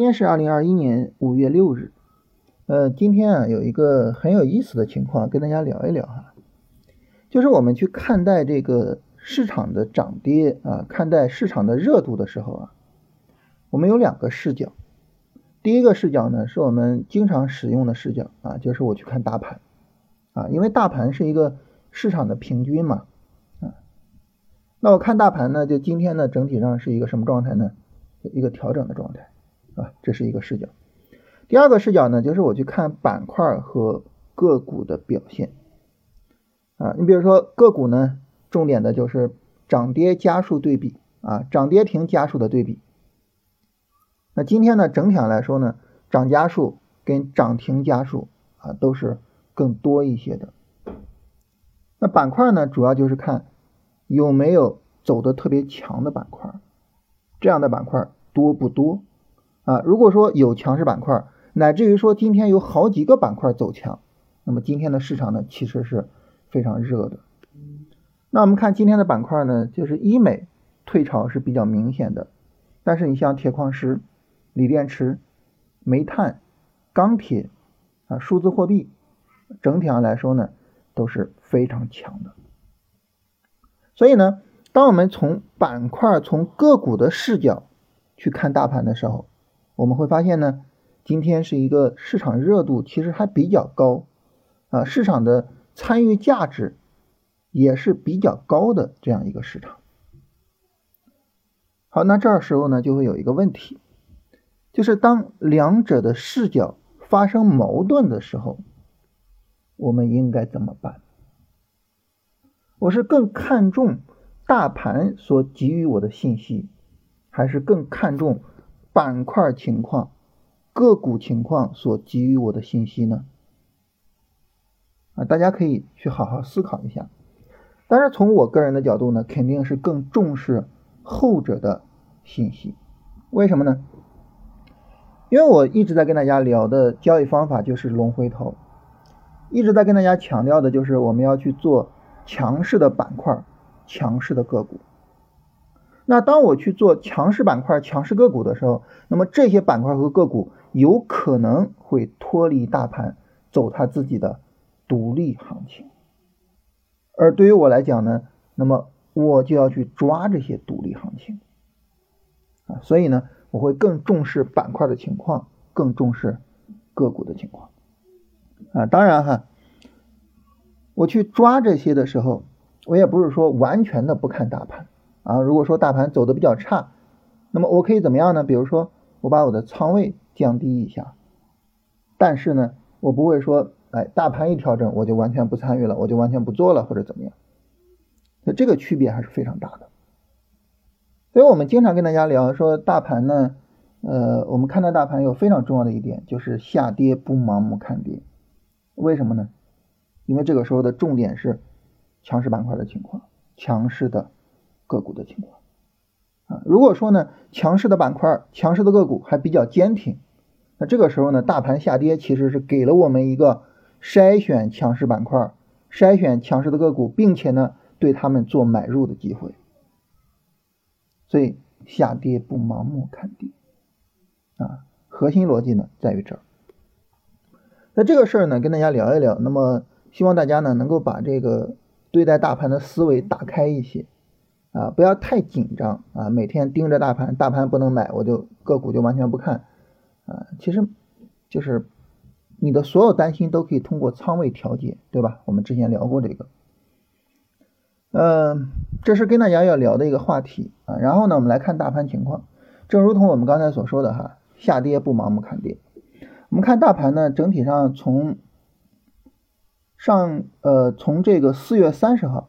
今天是二零二一年五月六日，呃，今天啊有一个很有意思的情况跟大家聊一聊哈，就是我们去看待这个市场的涨跌啊，看待市场的热度的时候啊，我们有两个视角。第一个视角呢，是我们经常使用的视角啊，就是我去看大盘啊，因为大盘是一个市场的平均嘛啊，那我看大盘呢，就今天呢整体上是一个什么状态呢？一个调整的状态。这是一个视角。第二个视角呢，就是我去看板块和个股的表现。啊，你比如说个股呢，重点的就是涨跌家数对比啊，涨跌停家数的对比。那今天呢，整体上来说呢，涨家数跟涨停家数啊都是更多一些的。那板块呢，主要就是看有没有走的特别强的板块，这样的板块多不多？啊，如果说有强势板块，乃至于说今天有好几个板块走强，那么今天的市场呢，其实是非常热的。那我们看今天的板块呢，就是医美退潮是比较明显的，但是你像铁矿石、锂电池、煤炭、钢铁啊、数字货币，整体上来说呢，都是非常强的。所以呢，当我们从板块、从个股的视角去看大盘的时候，我们会发现呢，今天是一个市场热度其实还比较高，啊，市场的参与价值也是比较高的这样一个市场。好，那这时候呢就会有一个问题，就是当两者的视角发生矛盾的时候，我们应该怎么办？我是更看重大盘所给予我的信息，还是更看重？板块情况、个股情况所给予我的信息呢？啊，大家可以去好好思考一下。但是从我个人的角度呢，肯定是更重视后者的信息。为什么呢？因为我一直在跟大家聊的交易方法就是龙回头，一直在跟大家强调的就是我们要去做强势的板块、强势的个股。那当我去做强势板块、强势个股的时候，那么这些板块和个股有可能会脱离大盘，走它自己的独立行情。而对于我来讲呢，那么我就要去抓这些独立行情啊，所以呢，我会更重视板块的情况，更重视个股的情况啊。当然哈，我去抓这些的时候，我也不是说完全的不看大盘。啊，如果说大盘走的比较差，那么我可以怎么样呢？比如说，我把我的仓位降低一下，但是呢，我不会说，哎，大盘一调整我就完全不参与了，我就完全不做了或者怎么样。那这个区别还是非常大的。所以我们经常跟大家聊说，大盘呢，呃，我们看待大盘有非常重要的一点就是下跌不盲目看跌。为什么呢？因为这个时候的重点是强势板块的情况，强势的。个股的情况啊，如果说呢，强势的板块、强势的个股还比较坚挺，那这个时候呢，大盘下跌其实是给了我们一个筛选强势板块、筛选强势的个股，并且呢，对他们做买入的机会。所以下跌不盲目看跌啊，核心逻辑呢在于这儿。那这个事儿呢，跟大家聊一聊，那么希望大家呢能够把这个对待大盘的思维打开一些。啊，不要太紧张啊！每天盯着大盘，大盘不能买，我就个股就完全不看啊。其实，就是你的所有担心都可以通过仓位调节，对吧？我们之前聊过这个。嗯，这是跟大家要聊的一个话题啊。然后呢，我们来看大盘情况，正如同我们刚才所说的哈，下跌不盲目看跌。我们看大盘呢，整体上从上呃从这个四月三十号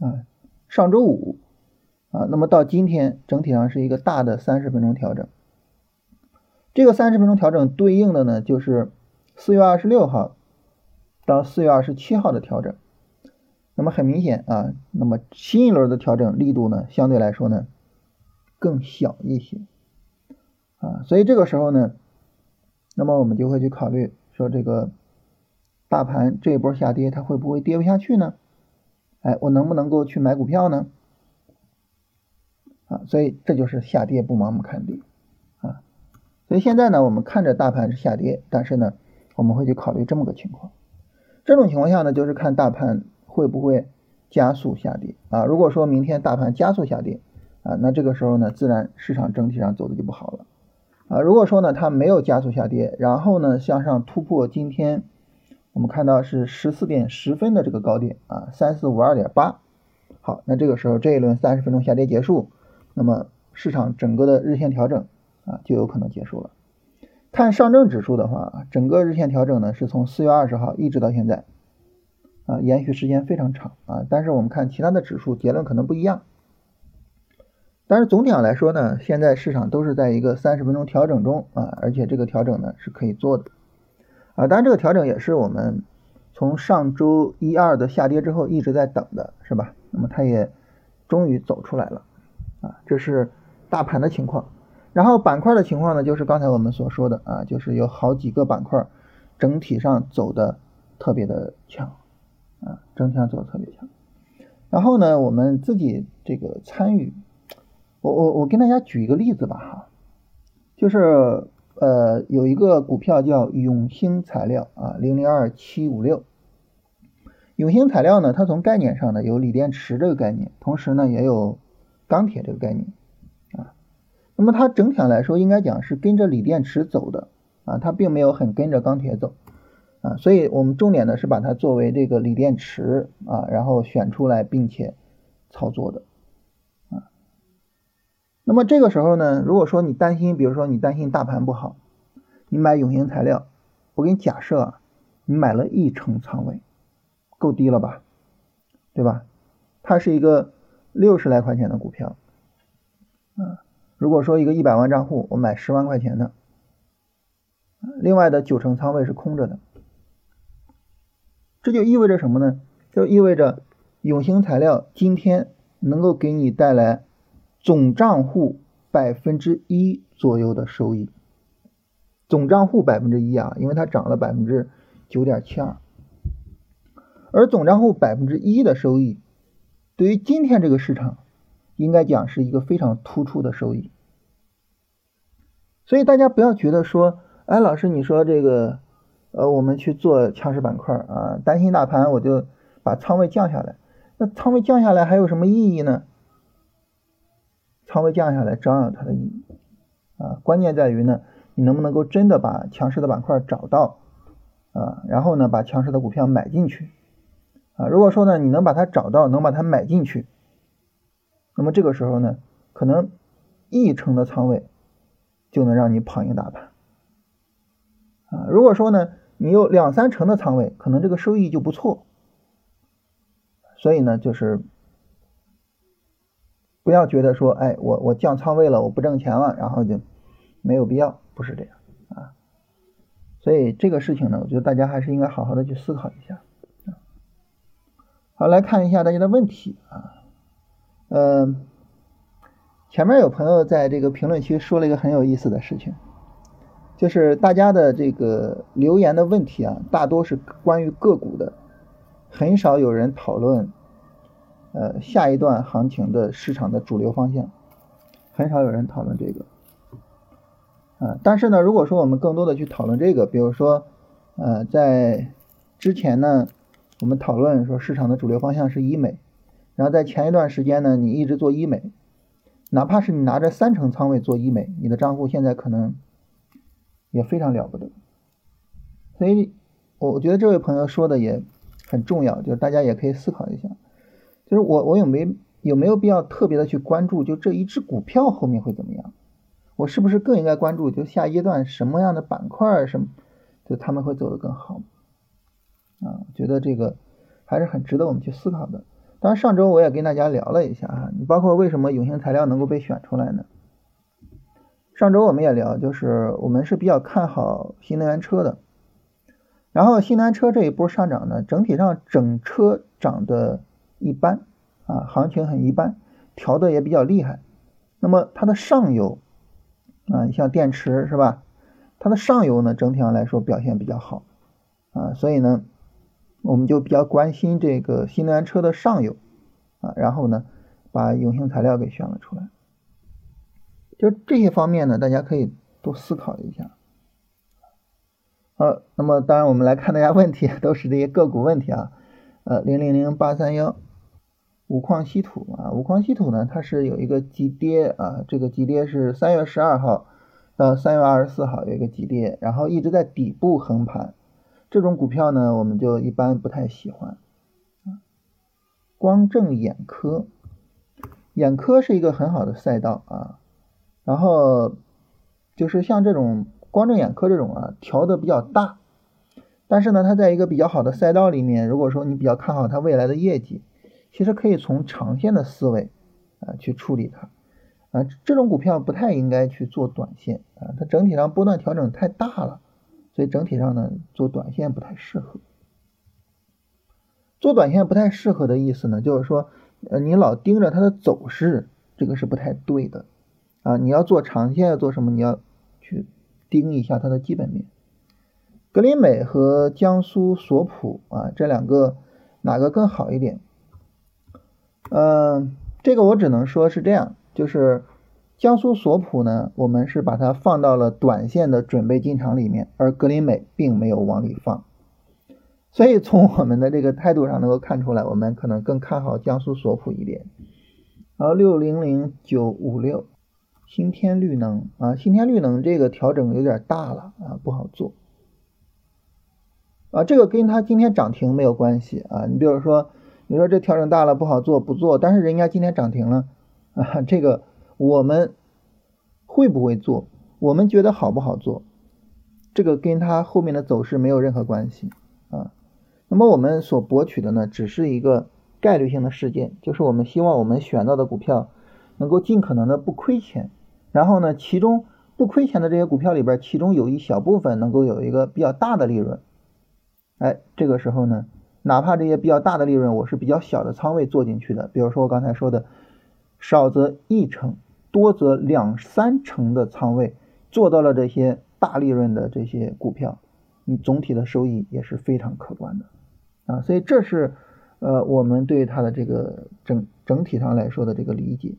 啊，上周五。啊，那么到今天整体上是一个大的三十分钟调整，这个三十分钟调整对应的呢就是四月二十六号到四月二十七号的调整，那么很明显啊，那么新一轮的调整力度呢相对来说呢更小一些啊，所以这个时候呢，那么我们就会去考虑说这个大盘这一波下跌它会不会跌不下去呢？哎，我能不能够去买股票呢？啊，所以这就是下跌不盲目看跌啊，所以现在呢，我们看着大盘是下跌，但是呢，我们会去考虑这么个情况。这种情况下呢，就是看大盘会不会加速下跌啊。如果说明天大盘加速下跌啊，那这个时候呢，自然市场整体上走的就不好了啊。如果说呢，它没有加速下跌，然后呢向上突破今天我们看到是十四点十分的这个高点啊，三四五二点八。好，那这个时候这一轮三十分钟下跌结束，那么市场整个的日线调整啊就有可能结束了。看上证指数的话，整个日线调整呢是从四月二十号一直到现在啊，延续时间非常长啊。但是我们看其他的指数，结论可能不一样。但是总体上来说呢，现在市场都是在一个三十分钟调整中啊，而且这个调整呢是可以做的啊。当然这个调整也是我们从上周一二的下跌之后一直在等的，是吧？那么它也终于走出来了啊，这是大盘的情况。然后板块的情况呢，就是刚才我们所说的啊，就是有好几个板块整体上走的特别的强啊，整体上走的特别强。然后呢，我们自己这个参与，我我我跟大家举一个例子吧哈，就是呃有一个股票叫永兴材料啊，零零二七五六。永兴材料呢，它从概念上呢有锂电池这个概念，同时呢也有钢铁这个概念啊。那么它整体上来说，应该讲是跟着锂电池走的啊，它并没有很跟着钢铁走啊。所以我们重点呢是把它作为这个锂电池啊，然后选出来并且操作的啊。那么这个时候呢，如果说你担心，比如说你担心大盘不好，你买永兴材料，我给你假设啊，你买了一成仓位。够低了吧，对吧？它是一个六十来块钱的股票，啊，如果说一个一百万账户，我买十万块钱的，另外的九成仓位是空着的，这就意味着什么呢？就意味着永兴材料今天能够给你带来总账户百分之一左右的收益，总账户百分之一啊，因为它涨了百分之九点七二。而总账户百分之一的收益，对于今天这个市场，应该讲是一个非常突出的收益。所以大家不要觉得说，哎，老师你说这个，呃，我们去做强势板块啊，担心大盘我就把仓位降下来。那仓位降下来还有什么意义呢？仓位降下来照样有它的意义啊，关键在于呢，你能不能够真的把强势的板块找到啊，然后呢，把强势的股票买进去。啊，如果说呢，你能把它找到，能把它买进去，那么这个时候呢，可能一成的仓位就能让你跑赢大盘。啊，如果说呢，你有两三成的仓位，可能这个收益就不错。所以呢，就是不要觉得说，哎，我我降仓位了，我不挣钱了，然后就没有必要，不是这样啊。所以这个事情呢，我觉得大家还是应该好好的去思考一下。好，来看一下大家的问题啊，嗯，前面有朋友在这个评论区说了一个很有意思的事情，就是大家的这个留言的问题啊，大多是关于个股的，很少有人讨论，呃，下一段行情的市场的主流方向，很少有人讨论这个，啊，但是呢，如果说我们更多的去讨论这个，比如说，呃，在之前呢。我们讨论说市场的主流方向是医美，然后在前一段时间呢，你一直做医美，哪怕是你拿着三成仓位做医美，你的账户现在可能也非常了不得。所以，我我觉得这位朋友说的也很重要，就是大家也可以思考一下，就是我我有没有没有必要特别的去关注，就这一只股票后面会怎么样？我是不是更应该关注，就下阶段什么样的板块什么，就他们会走得更好？啊，我觉得这个还是很值得我们去思考的。当然，上周我也跟大家聊了一下啊，你包括为什么永兴材料能够被选出来呢？上周我们也聊，就是我们是比较看好新能源车的。然后新能源车这一波上涨呢，整体上整车涨得一般啊，行情很一般，调的也比较厉害。那么它的上游啊，你像电池是吧？它的上游呢，整体上来说表现比较好啊，所以呢。我们就比较关心这个新能源车的上游啊，然后呢，把永兴材料给选了出来。就这些方面呢，大家可以多思考一下。好，那么当然我们来看大家问题，都是这些个股问题啊。呃，零零零八三幺，五矿稀土啊，五矿稀土呢，它是有一个急跌啊，这个急跌是三月十二号到三月二十四号有一个急跌，然后一直在底部横盘，这种股票呢，我们就一般不太喜欢。光正眼科，眼科是一个很好的赛道啊，然后就是像这种。光正眼科这种啊，调的比较大，但是呢，它在一个比较好的赛道里面，如果说你比较看好它未来的业绩，其实可以从长线的思维啊去处理它啊，这种股票不太应该去做短线啊，它整体上波段调整太大了，所以整体上呢做短线不太适合。做短线不太适合的意思呢，就是说呃你老盯着它的走势，这个是不太对的啊，你要做长线要做什么？你要去。盯一下它的基本面，格林美和江苏索普啊，这两个哪个更好一点？嗯，这个我只能说是这样，就是江苏索普呢，我们是把它放到了短线的准备进场里面，而格林美并没有往里放，所以从我们的这个态度上能够看出来，我们可能更看好江苏索普一点。然后六零零九五六。新天绿能啊，新天绿能这个调整有点大了啊，不好做啊。这个跟它今天涨停没有关系啊。你比如说，你说这调整大了不好做，不做，但是人家今天涨停了啊，这个我们会不会做？我们觉得好不好做？这个跟它后面的走势没有任何关系啊。那么我们所博取的呢，只是一个概率性的事件，就是我们希望我们选到的股票。能够尽可能的不亏钱，然后呢，其中不亏钱的这些股票里边，其中有一小部分能够有一个比较大的利润，哎，这个时候呢，哪怕这些比较大的利润，我是比较小的仓位做进去的，比如说我刚才说的，少则一成，多则两三成的仓位做到了这些大利润的这些股票，你总体的收益也是非常可观的啊，所以这是呃我们对它的这个整整体上来说的这个理解。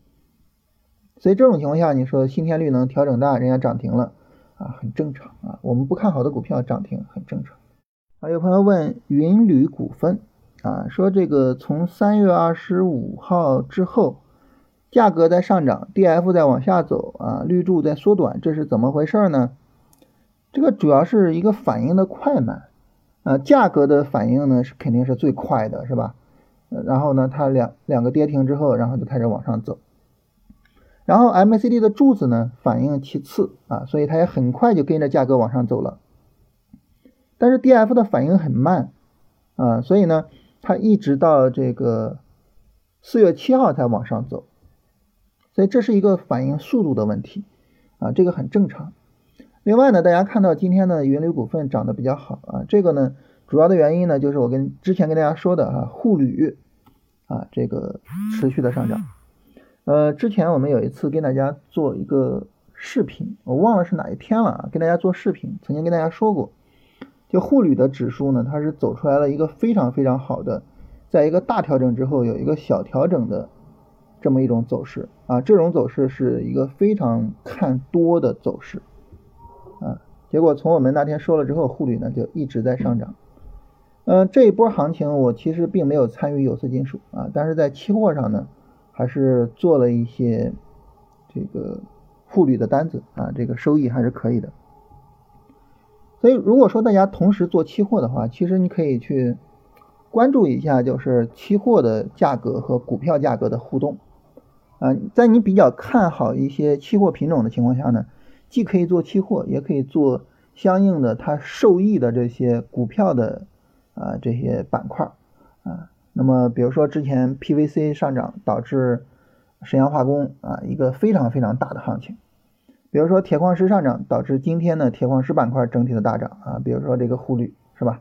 所以这种情况下，你说新天绿能调整大，人家涨停了啊，很正常啊。我们不看好的股票涨停很正常。啊，有朋友问云铝股份啊，说这个从三月二十五号之后，价格在上涨，D F 在往下走啊，绿柱在缩短，这是怎么回事呢？这个主要是一个反应的快慢啊，价格的反应呢是肯定是最快的，是吧？然后呢，它两两个跌停之后，然后就开始往上走。然后 MACD 的柱子呢反应其次啊，所以它也很快就跟着价格往上走了。但是 DF 的反应很慢啊，所以呢它一直到这个四月七号才往上走，所以这是一个反应速度的问题啊，这个很正常。另外呢，大家看到今天的云铝股份涨得比较好啊，这个呢主要的原因呢就是我跟之前跟大家说的啊沪铝啊这个持续的上涨。呃，之前我们有一次跟大家做一个视频，我忘了是哪一天了啊，跟大家做视频，曾经跟大家说过，就沪铝的指数呢，它是走出来了一个非常非常好的，在一个大调整之后有一个小调整的这么一种走势啊，这种走势是一个非常看多的走势啊，结果从我们那天说了之后，沪铝呢就一直在上涨，嗯，这一波行情我其实并没有参与有色金属啊，但是在期货上呢。还是做了一些这个沪铝的单子啊，这个收益还是可以的。所以如果说大家同时做期货的话，其实你可以去关注一下，就是期货的价格和股票价格的互动啊。在你比较看好一些期货品种的情况下呢，既可以做期货，也可以做相应的它受益的这些股票的啊这些板块啊。那么，比如说之前 PVC 上涨导致沈阳化工啊一个非常非常大的行情，比如说铁矿石上涨导致今天的铁矿石板块整体的大涨啊，比如说这个沪铝是吧？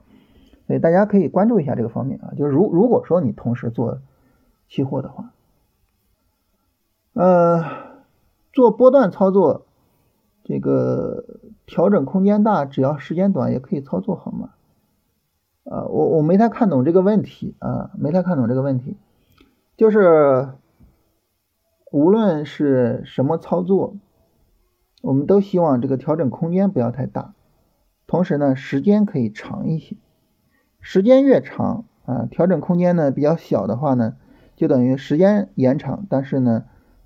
所以大家可以关注一下这个方面啊，就是如如果说你同时做期货的话，呃，做波段操作，这个调整空间大，只要时间短也可以操作好吗？啊，我我没太看懂这个问题啊，没太看懂这个问题，就是无论是什么操作我们都希望这个调整空间不要太大，同时呢，时间可以长一些。时间越长啊，调整空间呢比较小的话呢，就等于时间延长，但是呢，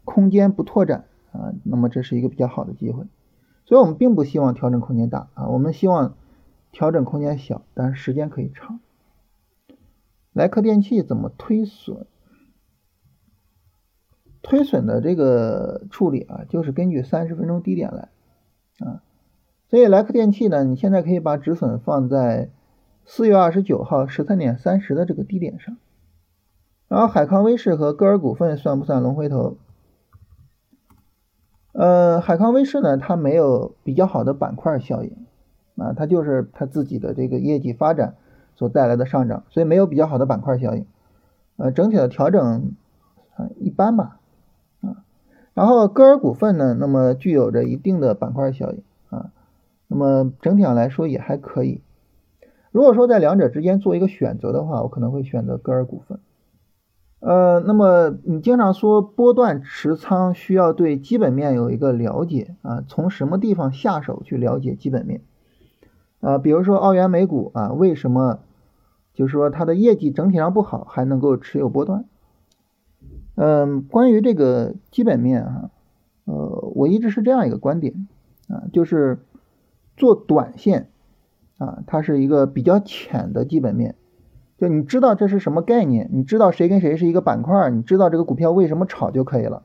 空间不拓展啊，那么这是一个比较好的机会。所以我们并不希望调整空间大啊，我们希望调整空间小，但是时间可以长。莱克电器怎么推损？推损的这个处理啊，就是根据三十分钟低点来啊。所以莱克电器呢，你现在可以把止损放在四月二十九号十三点三十的这个低点上。然后海康威视和歌尔股份算不算龙回头？呃，海康威视呢，它没有比较好的板块效应啊，它就是它自己的这个业绩发展所带来的上涨，所以没有比较好的板块效应。呃，整体的调整啊一般吧。啊然后歌尔股份呢，那么具有着一定的板块效应啊，那么整体上来说也还可以。如果说在两者之间做一个选择的话，我可能会选择歌尔股份。呃，那么你经常说波段持仓需要对基本面有一个了解啊，从什么地方下手去了解基本面啊？比如说澳元美股啊，为什么就是说它的业绩整体上不好，还能够持有波段？嗯，关于这个基本面啊，呃，我一直是这样一个观点啊，就是做短线啊，它是一个比较浅的基本面，就你知道这是什么概念，你知道谁跟谁是一个板块，你知道这个股票为什么炒就可以了，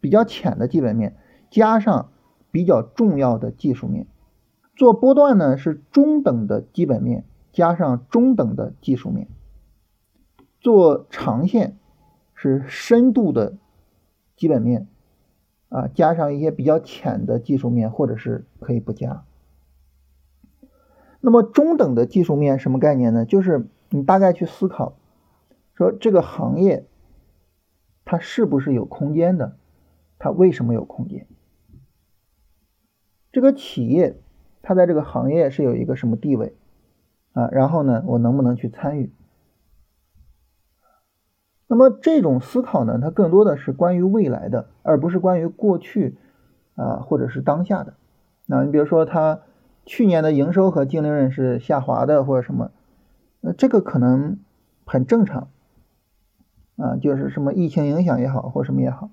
比较浅的基本面加上比较重要的技术面，做波段呢是中等的基本面加上中等的技术面，做长线。是深度的基本面啊，加上一些比较浅的技术面，或者是可以不加。那么中等的技术面什么概念呢？就是你大概去思考，说这个行业它是不是有空间的？它为什么有空间？这个企业它在这个行业是有一个什么地位啊？然后呢，我能不能去参与？那么这种思考呢，它更多的是关于未来的，而不是关于过去啊，或者是当下的。那你比如说，它去年的营收和净利润是下滑的，或者什么，那这个可能很正常啊，就是什么疫情影响也好，或什么也好。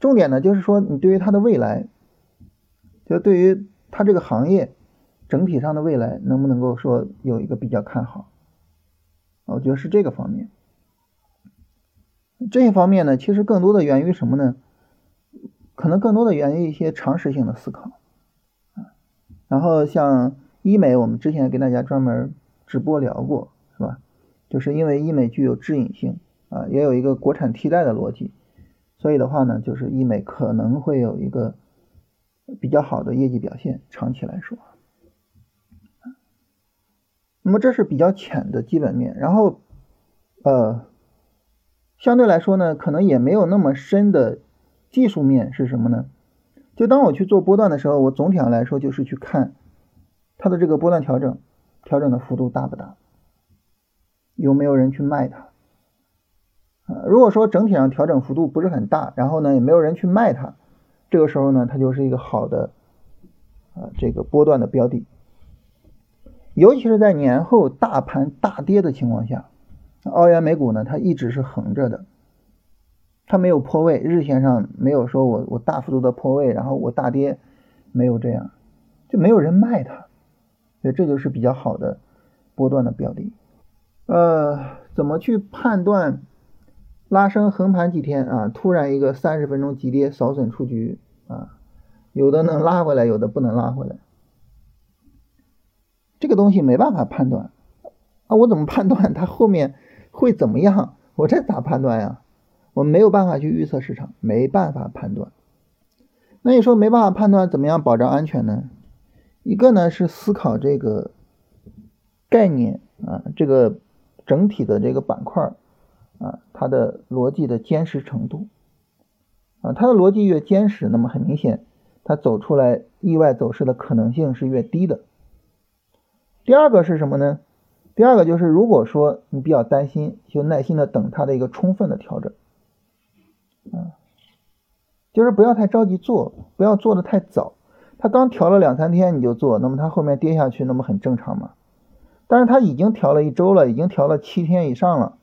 重点呢，就是说你对于它的未来，就对于它这个行业整体上的未来，能不能够说有一个比较看好？我觉得是这个方面。这一方面呢，其实更多的源于什么呢？可能更多的源于一些常识性的思考啊。然后像医美，我们之前跟大家专门直播聊过，是吧？就是因为医美具有致隐性啊，也有一个国产替代的逻辑，所以的话呢，就是医美可能会有一个比较好的业绩表现，长期来说。那么这是比较浅的基本面，然后呃。相对来说呢，可能也没有那么深的技术面是什么呢？就当我去做波段的时候，我总体上来说就是去看它的这个波段调整，调整的幅度大不大，有没有人去卖它？啊，如果说整体上调整幅度不是很大，然后呢也没有人去卖它，这个时候呢它就是一个好的啊这个波段的标的，尤其是在年后大盘大跌的情况下。澳元美股呢，它一直是横着的，它没有破位，日线上没有说我我大幅度的破位，然后我大跌，没有这样，就没有人卖它，所以这就是比较好的波段的标的。呃，怎么去判断拉升横盘几天啊？突然一个三十分钟急跌扫损出局啊，有的能拉回来，有的不能拉回来，这个东西没办法判断啊，我怎么判断它后面？会怎么样？我这咋判断呀？我没有办法去预测市场，没办法判断。那你说没办法判断，怎么样保障安全呢？一个呢是思考这个概念啊，这个整体的这个板块啊，它的逻辑的坚实程度啊，它的逻辑越坚实，那么很明显，它走出来意外走势的可能性是越低的。第二个是什么呢？第二个就是，如果说你比较担心，就耐心的等它的一个充分的调整，啊，就是不要太着急做，不要做的太早，它刚调了两三天你就做，那么它后面跌下去，那么很正常嘛。但是它已经调了一周了，已经调了七天以上了，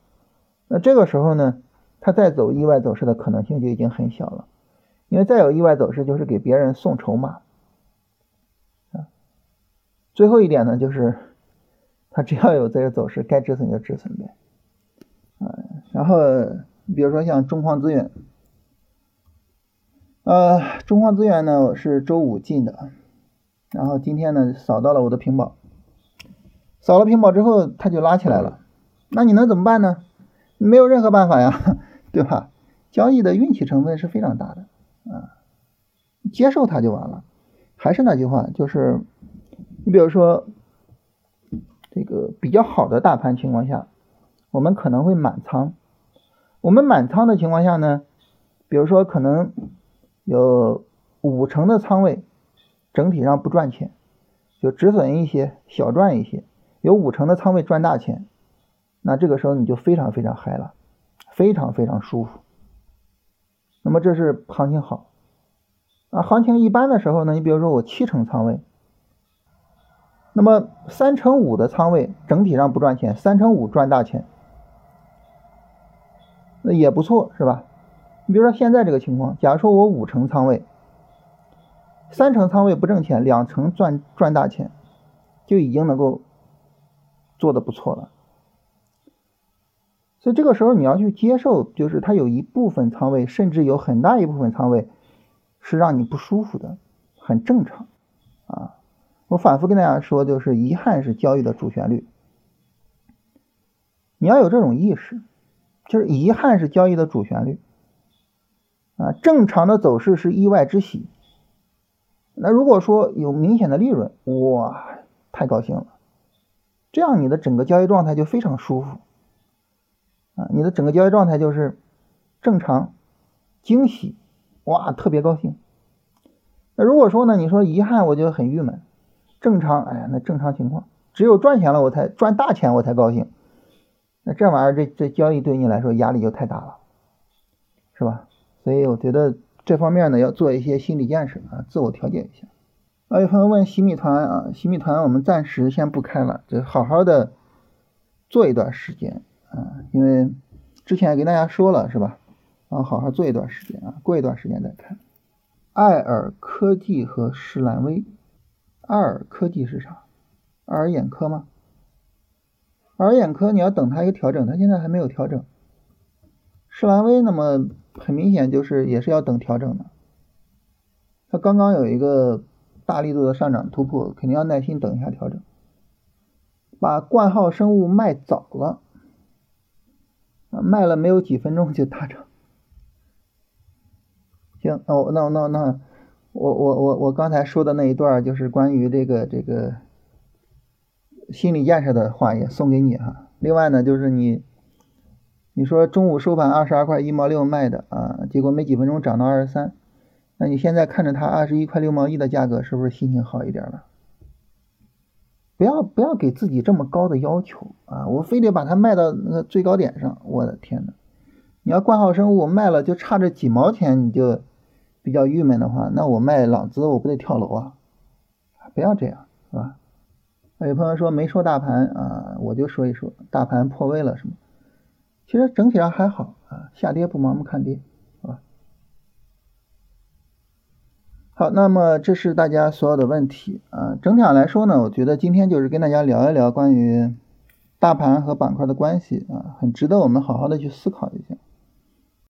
那这个时候呢，它再走意外走势的可能性就已经很小了，因为再有意外走势就是给别人送筹码。啊，最后一点呢，就是 它只要有这个走势，该止损就止损呗。啊，然后比如说像中矿资源。呃，中矿资源呢，我是周五进的，然后今天呢扫到了我的屏保，扫了屏保之后它就拉起来了，那你能怎么办呢？没有任何办法呀，对吧？交易的运气成分是非常大的啊，接受它就完了。还是那句话，就是你比如说这个比较好的大盘情况下，我们可能会满仓，我们满仓的情况下呢，比如说可能。有五成的仓位，整体上不赚钱，就止损一些，小赚一些。有五成的仓位赚大钱，那这个时候你就非常非常嗨了，非常非常舒服。那么这是行情好啊，行情一般的时候呢，你比如说我七成仓位，那么三成五的仓位整体上不赚钱，三成五赚大钱，那也不错，是吧？你比如说现在这个情况，假如说我五成仓位，三成仓位不挣钱，两成赚赚大钱，就已经能够做的不错了。所以这个时候你要去接受，就是它有一部分仓位，甚至有很大一部分仓位是让你不舒服的，很正常啊。我反复跟大家说，就是遗憾是交易的主旋律，你要有这种意识，就是遗憾是交易的主旋律。啊，正常的走势是意外之喜。那如果说有明显的利润，哇，太高兴了，这样你的整个交易状态就非常舒服。啊，你的整个交易状态就是正常、惊喜，哇，特别高兴。那如果说呢，你说遗憾，我就很郁闷。正常，哎呀，那正常情况，只有赚钱了我才赚大钱我才高兴。那这玩意儿，这这交易对你来说压力就太大了，是吧？所以我觉得这方面呢要做一些心理建设啊，自我调节一下。啊，有朋友问洗米团啊，洗米团我们暂时先不开了，就好好的做一段时间啊，因为之前也跟大家说了是吧？啊，好好做一段时间啊，过一段时间再开。爱尔科技和施兰威，爱尔科技是啥？爱尔眼科吗？爱尔眼科你要等它一个调整，它现在还没有调整。施兰威那么很明显就是也是要等调整的，它刚刚有一个大力度的上涨突破，肯定要耐心等一下调整。把冠号生物卖早了，卖了没有几分钟就大涨。行，那我那那那我我我我刚才说的那一段就是关于这个这个心理建设的话也送给你哈。另外呢就是你。你说中午收盘二十二块一毛六卖的啊，结果没几分钟涨到二十三，那你现在看着它二十一块六毛一的价格，是不是心情好一点了？不要不要给自己这么高的要求啊！我非得把它卖到那个最高点上，我的天呐！你要冠号生物卖了就差这几毛钱，你就比较郁闷的话，那我卖朗姿我不得跳楼啊？不要这样，是吧？有朋友说没说大盘啊，我就说一说大盘破位了是吗？其实整体上还好啊，下跌不盲目看跌，好吧？好，那么这是大家所有的问题啊。整体上来说呢，我觉得今天就是跟大家聊一聊关于大盘和板块的关系啊，很值得我们好好的去思考一下。